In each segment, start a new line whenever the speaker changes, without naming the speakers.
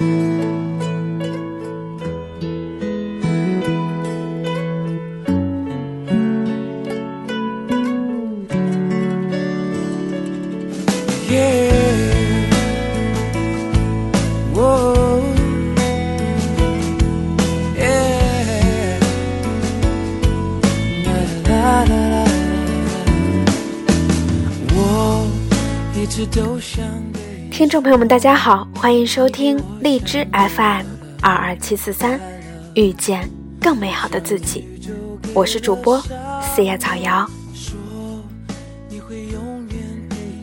听朋友们，大家好，欢迎收听荔枝 FM 二二七四三，遇见更美好的自己。我是主播四叶草瑶。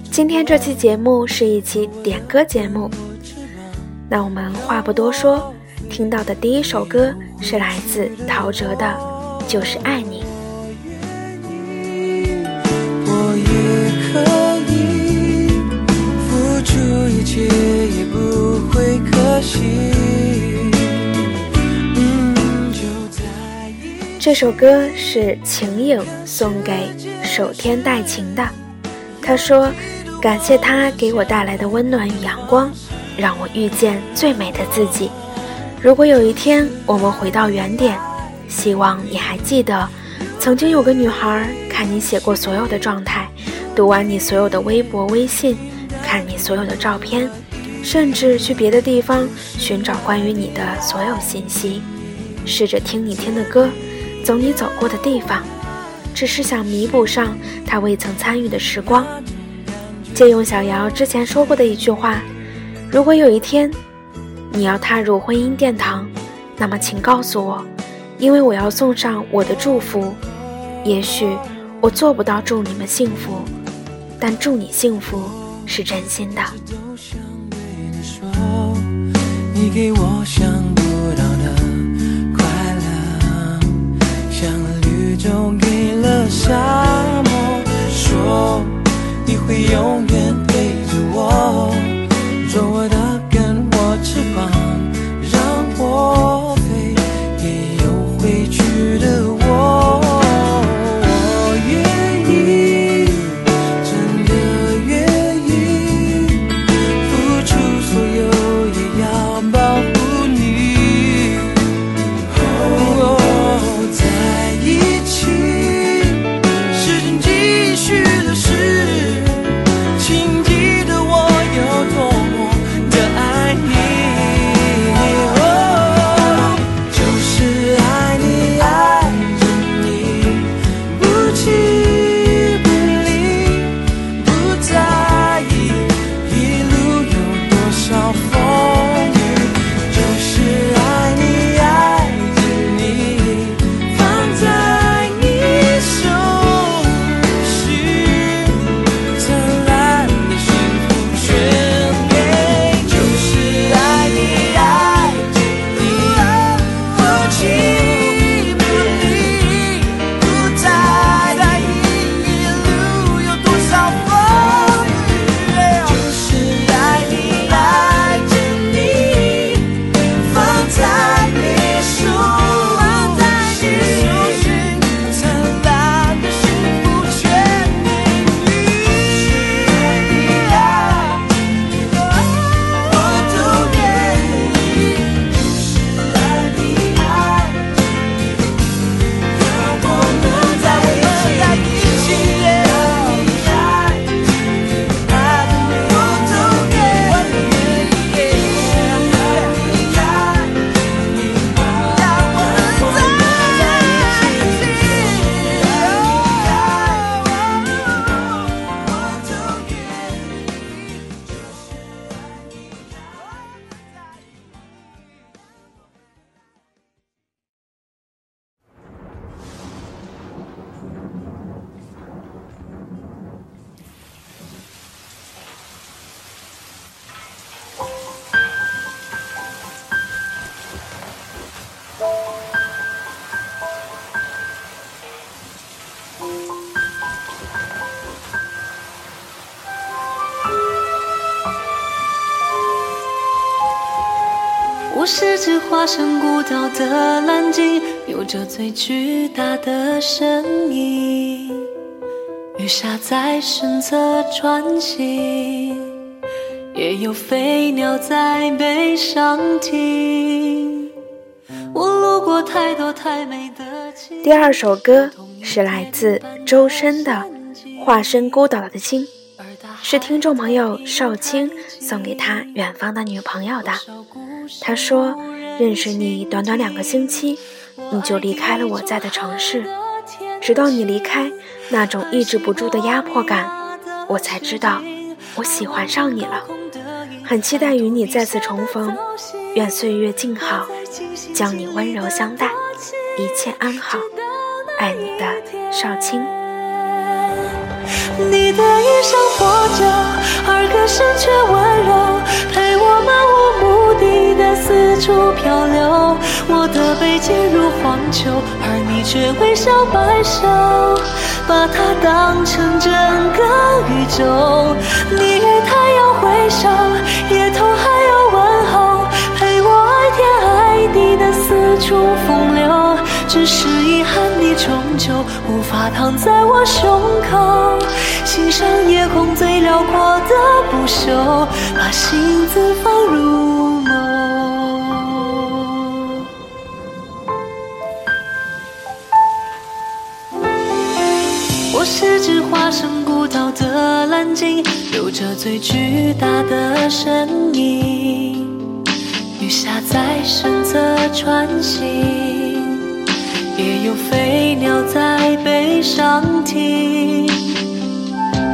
今天这期节目是一期点歌节目，那我们话不多说，听到的第一首歌是来自陶喆的《就是爱你》。这首歌是晴影送给守天带晴的，他说。感谢他给我带来的温暖与阳光，让我遇见最美的自己。如果有一天我们回到原点，希望你还记得，曾经有个女孩看你写过所有的状态，读完你所有的微博、微信，看你所有的照片，甚至去别的地方寻找关于你的所有信息，试着听你听的歌，走你走过的地方，只是想弥补上他未曾参与的时光。借用小姚之前说过的一句话：“如果有一天你要踏入婚姻殿堂，那么请告诉我，因为我要送上我的祝福。也许我做不到祝你们幸福，但祝你幸福是真心的。”你给我想不到的快乐，像绿洲给了沙
是只化身孤岛的蓝鲸，有着最巨大的身影。鱼虾在身侧穿行，也有飞鸟在背上停。我路过太多太美的
第二首歌是来自周深的《化身孤岛的鲸》，是听众朋友少卿送给他远方的女朋友的。他说：“认识你短短两个星期，你就离开了我在的城市，直到你离开，那种抑制不住的压迫感，我才知道我喜欢上你了。很期待与你再次重逢，愿岁月静好，将你温柔相待，一切安好。爱你的少卿。”
你的衣裳破旧，而歌声却温柔，陪我漫无目的的四处漂流。我的背脊如荒丘，而你却微笑摆首，把它当成整个宇宙。你与太阳挥手，夜头还有问候，陪我爱天爱地的四处风流。只是遗憾，你终究无法躺在我胸口。欣赏夜空最辽阔的不朽，把心字放入。我是只化身孤岛的蓝鲸，有着最巨大的身影。雨下在身侧穿行，也有飞鸟在背上停。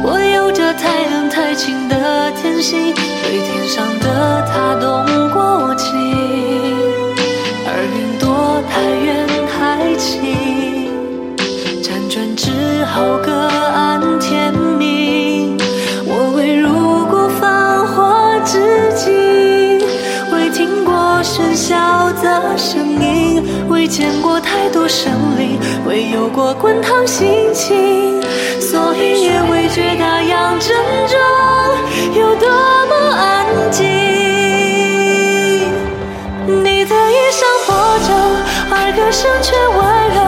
我有着太冷太清的天性，对天上的他动过情，而云朵太远太轻，辗转之后各安天命。我未入过繁华之境，未听过喧嚣的声音，未见过太多生灵，未有过滚烫心情。所以也未觉大洋正中有多么安静。你的衣裳破旧，而歌声却温柔，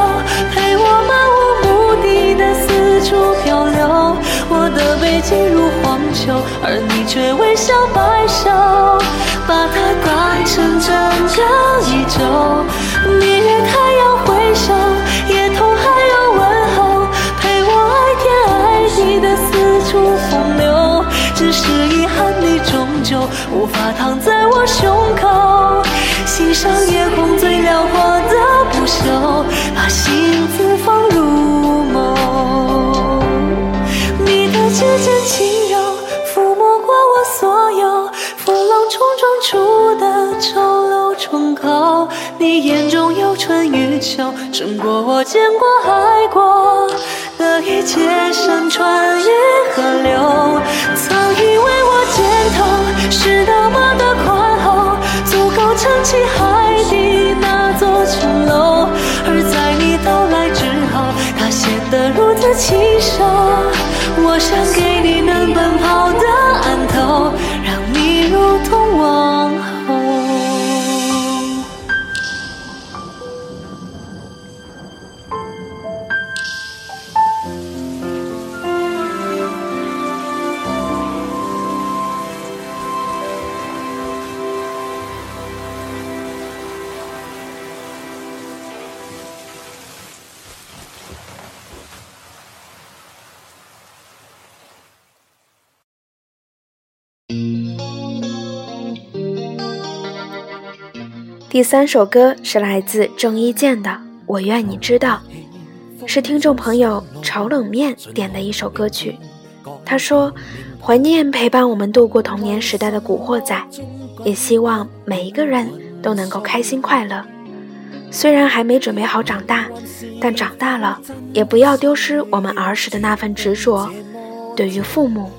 陪我漫无目的的四处漂流。我的背脊如荒丘，而你却微笑摆首，把它当成整个宇宙。你与太阳挥手，无法躺在我胸口，欣赏夜空最辽阔的不朽，把心字放入眸。你的指尖轻柔，抚摸过我所有风浪冲撞出的丑陋窗口。你眼中有春与秋，胜过我见过爱过。的一切山川与河流，曾以为我肩头是那么的宽厚，足够撑起海底那座城楼。而在你到来之后，它显得如此清瘦。我想给你能奔跑的岸头，
第三首歌是来自郑伊健的《我愿你知道》，是听众朋友炒冷面点的一首歌曲。他说：“怀念陪伴我们度过童年时代的古惑仔，也希望每一个人都能够开心快乐。虽然还没准备好长大，但长大了也不要丢失我们儿时的那份执着。对于父母，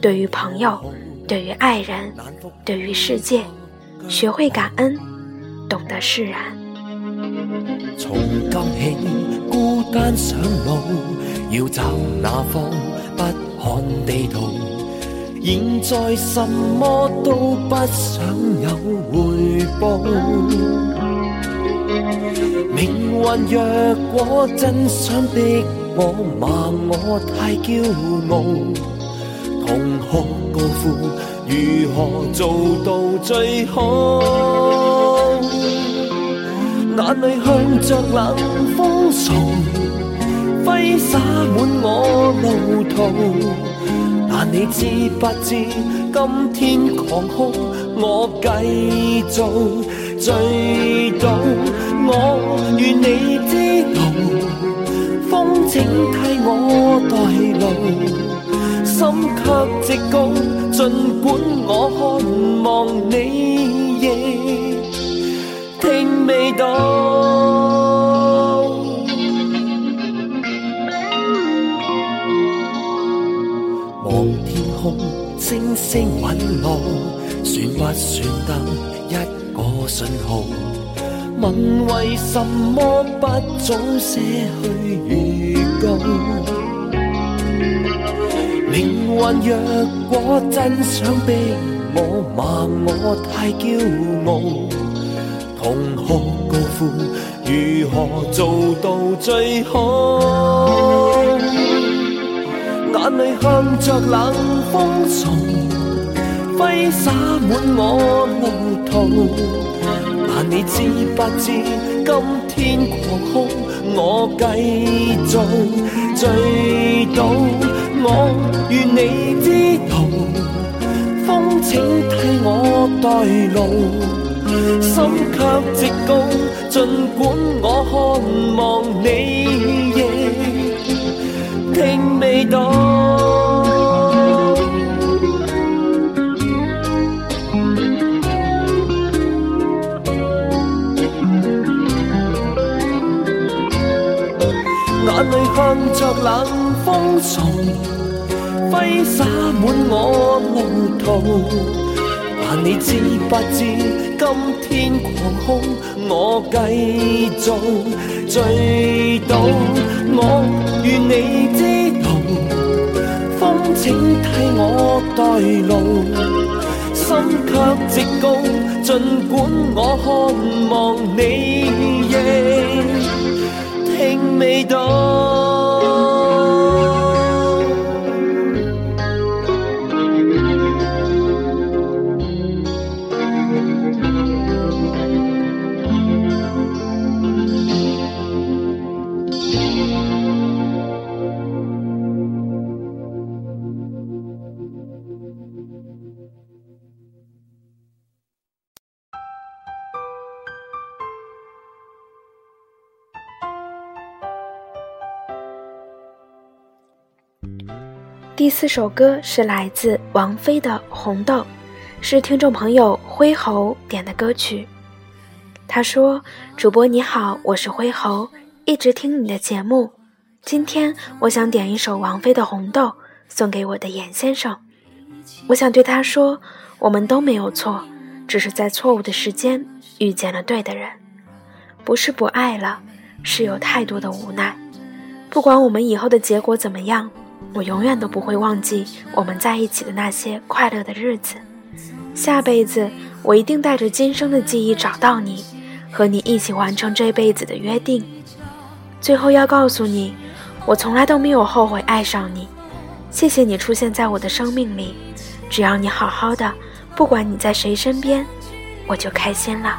对于朋友，对于爱人，对于世界，学会感恩。”懂得释然。
从今起，孤单上路，要找哪方不看地图。现在什么都不想有回报。命运若果真想逼我，骂我太骄傲，同学高呼。如何做到最好？眼泪向着冷风送，挥洒满我路途。但你知不知，今天狂哭，我继续醉倒。我愿你知道，风请替我代劳，心却直告。尽管我渴望你亦听未到，望天空星星陨落，算不算得一个信号？问为什么不早些去预告？灵魂若果真想逼我骂我太骄傲，痛哭高呼如何做到最好？眼泪向着冷风送，挥洒满我路途。但你知不知，今天狂哭，我继续醉倒。我愿你知道，风请替我代劳，心却直高。尽管我渴望你亦听未到。眼泪向着冷风送，挥洒满我路途。但你知不知，今天狂哭，我继续醉倒。我愿你知道，风请替我代劳，心却直高。尽管我渴望你亦。听未到。
第四首歌是来自王菲的《红豆》，是听众朋友灰猴点的歌曲。他说：“主播你好，我是灰猴，一直听你的节目。今天我想点一首王菲的《红豆》，送给我的严先生。我想对他说，我们都没有错，只是在错误的时间遇见了对的人。不是不爱了，是有太多的无奈。不管我们以后的结果怎么样。”我永远都不会忘记我们在一起的那些快乐的日子。下辈子我一定带着今生的记忆找到你，和你一起完成这辈子的约定。最后要告诉你，我从来都没有后悔爱上你。谢谢你出现在我的生命里，只要你好好的，不管你在谁身边，我就开心了。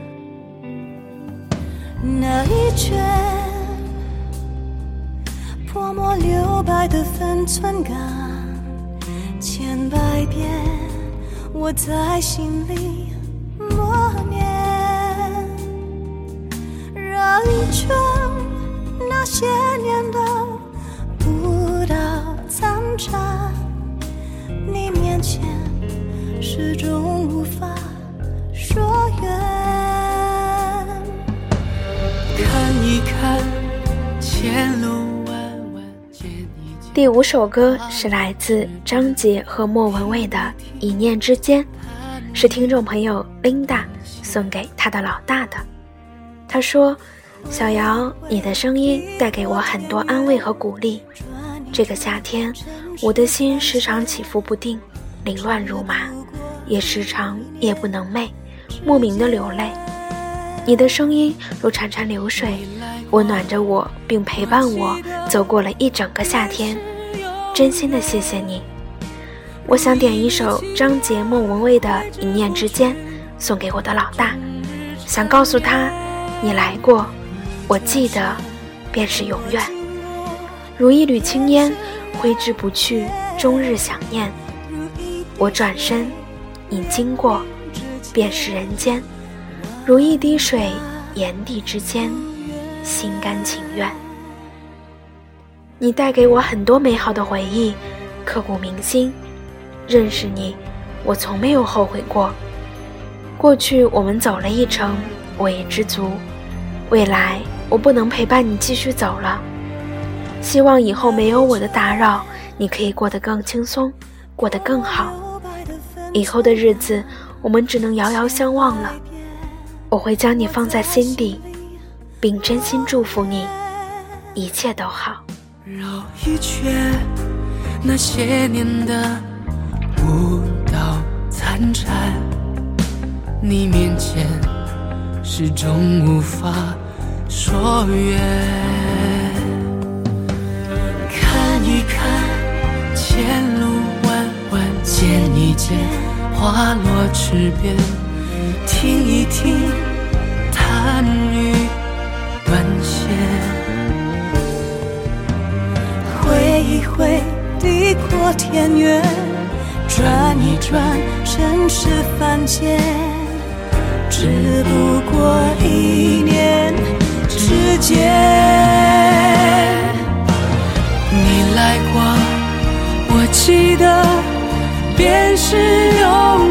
那一圈，泼墨留白的分寸感，千百遍我在心里默念。绕一圈，那些年的不到残渣，你面前始终
一看，前路弯弯，见一见。
第五首歌是来自张杰和莫文蔚的《一念之间》，是听众朋友 Linda 送给他的老大的。他说：“小姚，你的声音带给我很多安慰和鼓励。这个夏天，我的心时常起伏不定，凌乱如麻，也时常夜不能寐，莫名的流泪。你的声音如潺潺流水，温暖着我，并陪伴我走过了一整个夏天。真心的谢谢你。我想点一首张杰、莫文蔚的《一念之间》，送给我的老大，想告诉他，你来过，我记得，便是永远。如一缕青烟，挥之不去，终日想念。我转身，你经过，便是人间。如一滴水，眼底之间，心甘情愿。你带给我很多美好的回忆，刻骨铭心。认识你，我从没有后悔过。过去我们走了一程，我也知足。未来我不能陪伴你继续走了，希望以后没有我的打扰，你可以过得更轻松，过得更好。以后的日子，我们只能遥遥相望了。我会将你放在心底，并真心祝福你，一切都好。
绕一圈，那些年的舞蹈残蝉，你面前始终无法说远。看一看，前路弯弯，见一见花落池边，听一听弹语断线。
挥一挥，地阔天远；转一转，尘世凡间。只不过一念之间。
你来过，我记得，便是永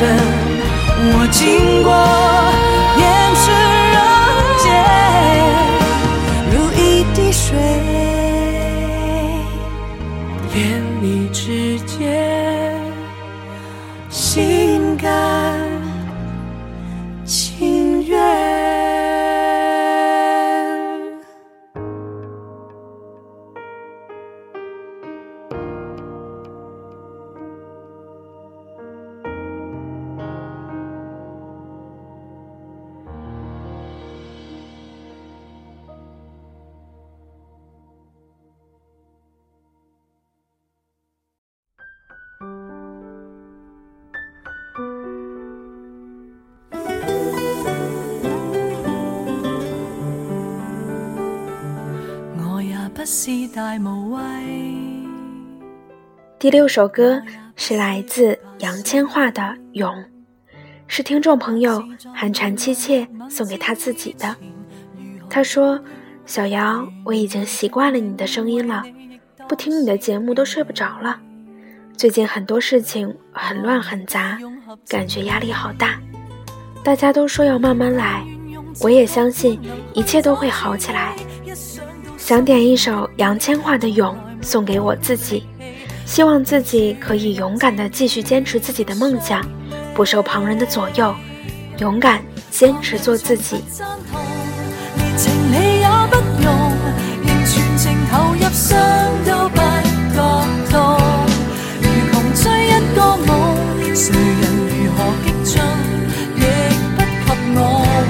我
今
第六首歌是来自杨千嬅的《勇》，是听众朋友寒蝉凄切送给他自己的。他说：“小姚，我已经习惯了你的声音了，不听你的节目都睡不着了。最近很多事情很乱很杂，感觉压力好大。大家都说要慢慢来，我也相信一切都会好起来。想点一首杨千嬅的《勇》送给我自己，希望自己可以勇敢地继续坚持自己的梦想，不受旁人的左右，勇敢坚持做自己。”，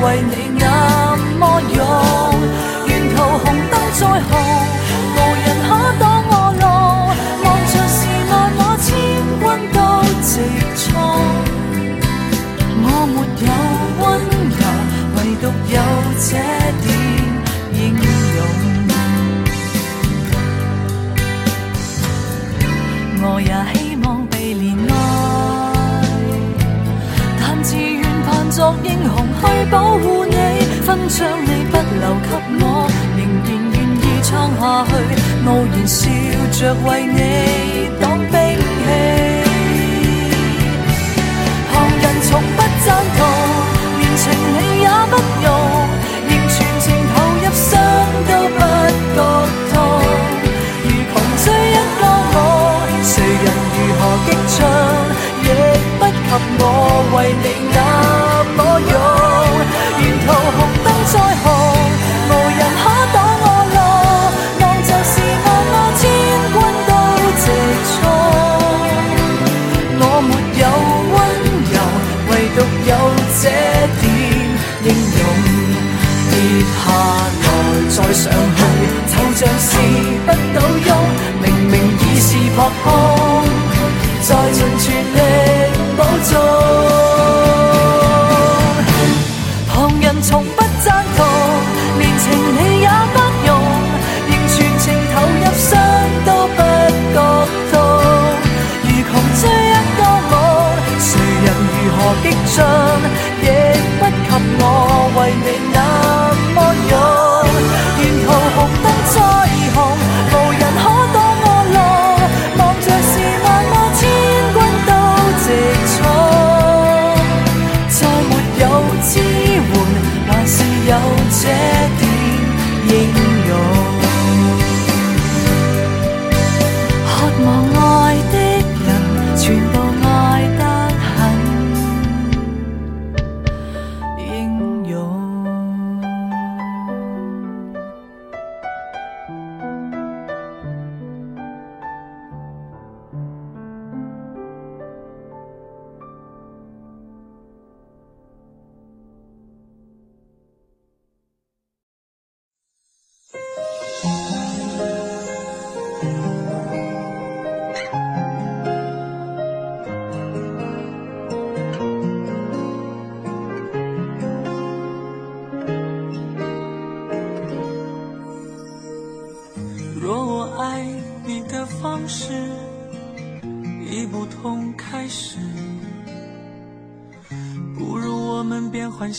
为你去保护你。勋章你不留给我，仍然愿意撑下去，傲然笑着为你挡兵器。旁人从不赞同，连情理也不用，仍全情投入，伤都不觉痛。如穷追一个我。谁人如何激进，亦不及我为你这点英勇。跌下来再上去，就像是不倒翁。明明已是扑空，再尽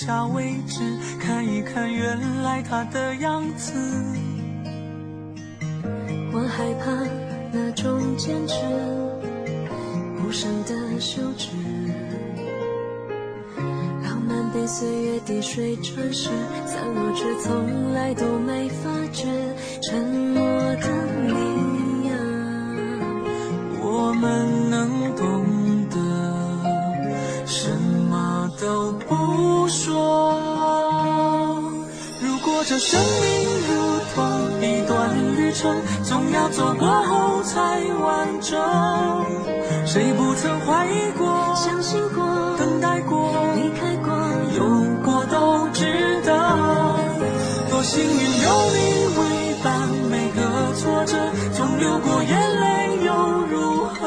下位置，看一看原来他的样子。
我害怕那种坚持，无声的休止。浪漫被岁月滴水穿石，散落却从来都没发觉。
如同一段旅程，总要走过后才完整。谁不曾怀疑过、
相信过、
等待过、
离开过、
有过都值得。多幸运有你为伴，每个挫折总流过眼泪又如何？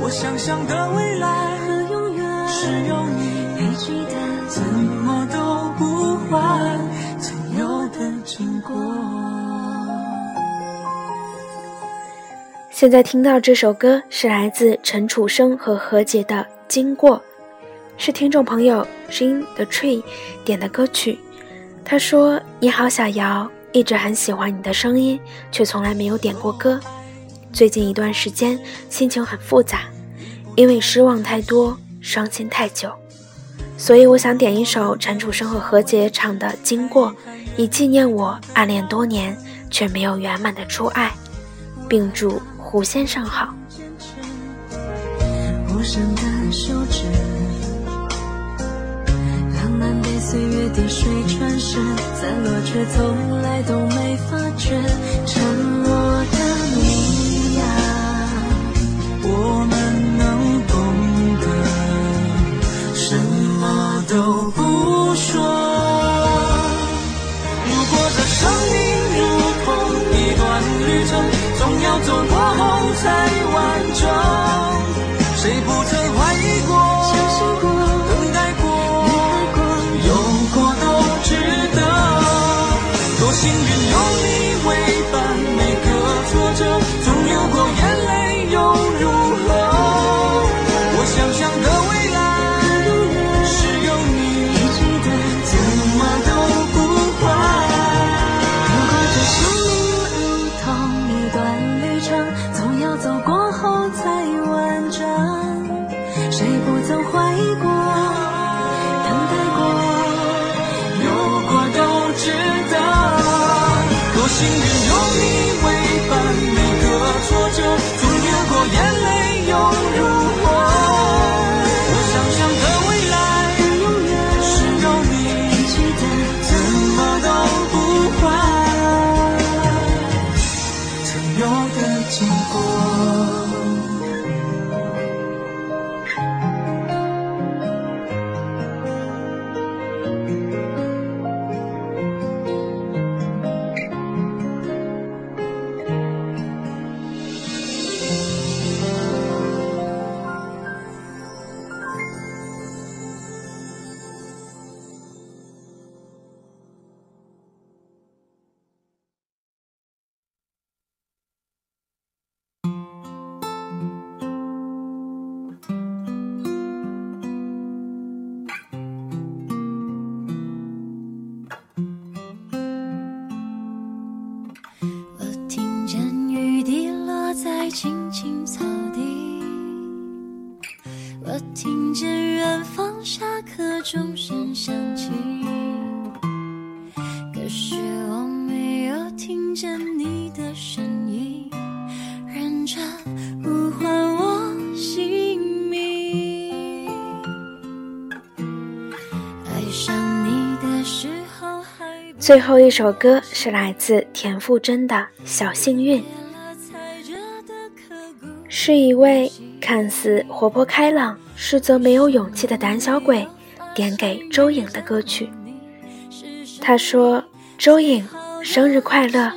我想象的未
现在听到这首歌是来自陈楚生和何洁的《经过》，是听众朋友 Jin the Tree 点的歌曲。他说：“你好，小姚，一直很喜欢你的声音，却从来没有点过歌。最近一段时间心情很复杂，因为失望太多，伤心太久，所以我想点一首陈楚生和何洁唱的《经过》，以纪念我暗恋多年却没有圆满的初爱，并祝。”胡先生好。
无声的手指，浪漫被岁月滴水穿石，散落却从来都没发觉。
不曾怀青青
草地我
听见远
方下课
钟声响起可是我没有听见你的声音认真呼唤我姓名爱上你的时候还
最后一首歌是来自田馥甄的小幸运。是一位看似活泼开朗，实则没有勇气的胆小鬼点给周颖的歌曲。他说：“周颖，生日快乐，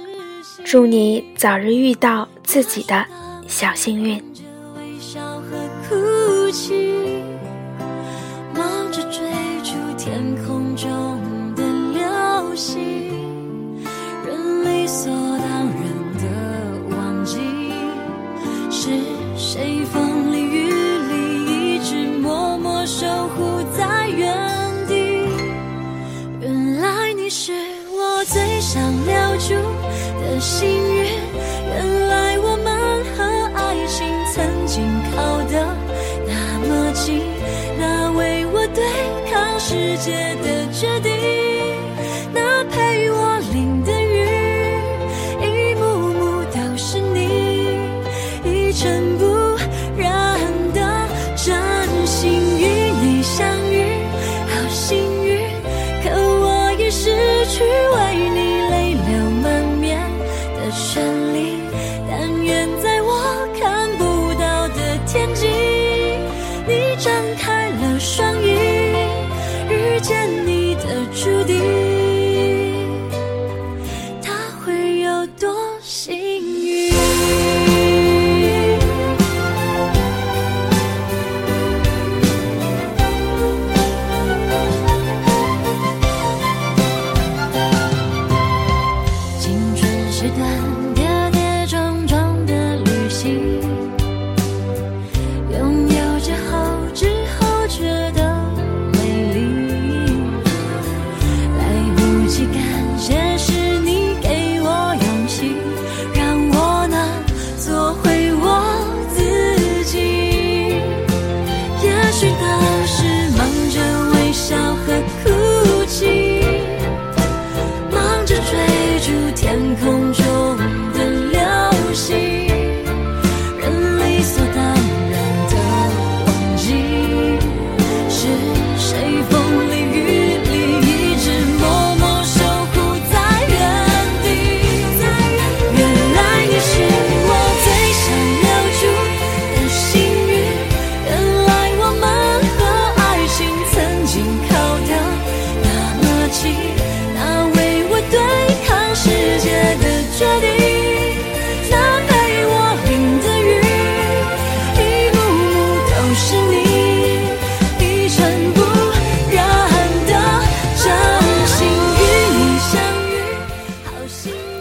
祝你早日遇到自己的小幸运。”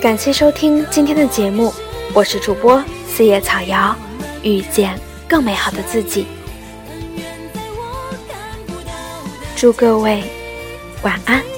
感谢收听今天的节目，我是主播四叶草瑶，遇见更美好的自己。祝各位晚安。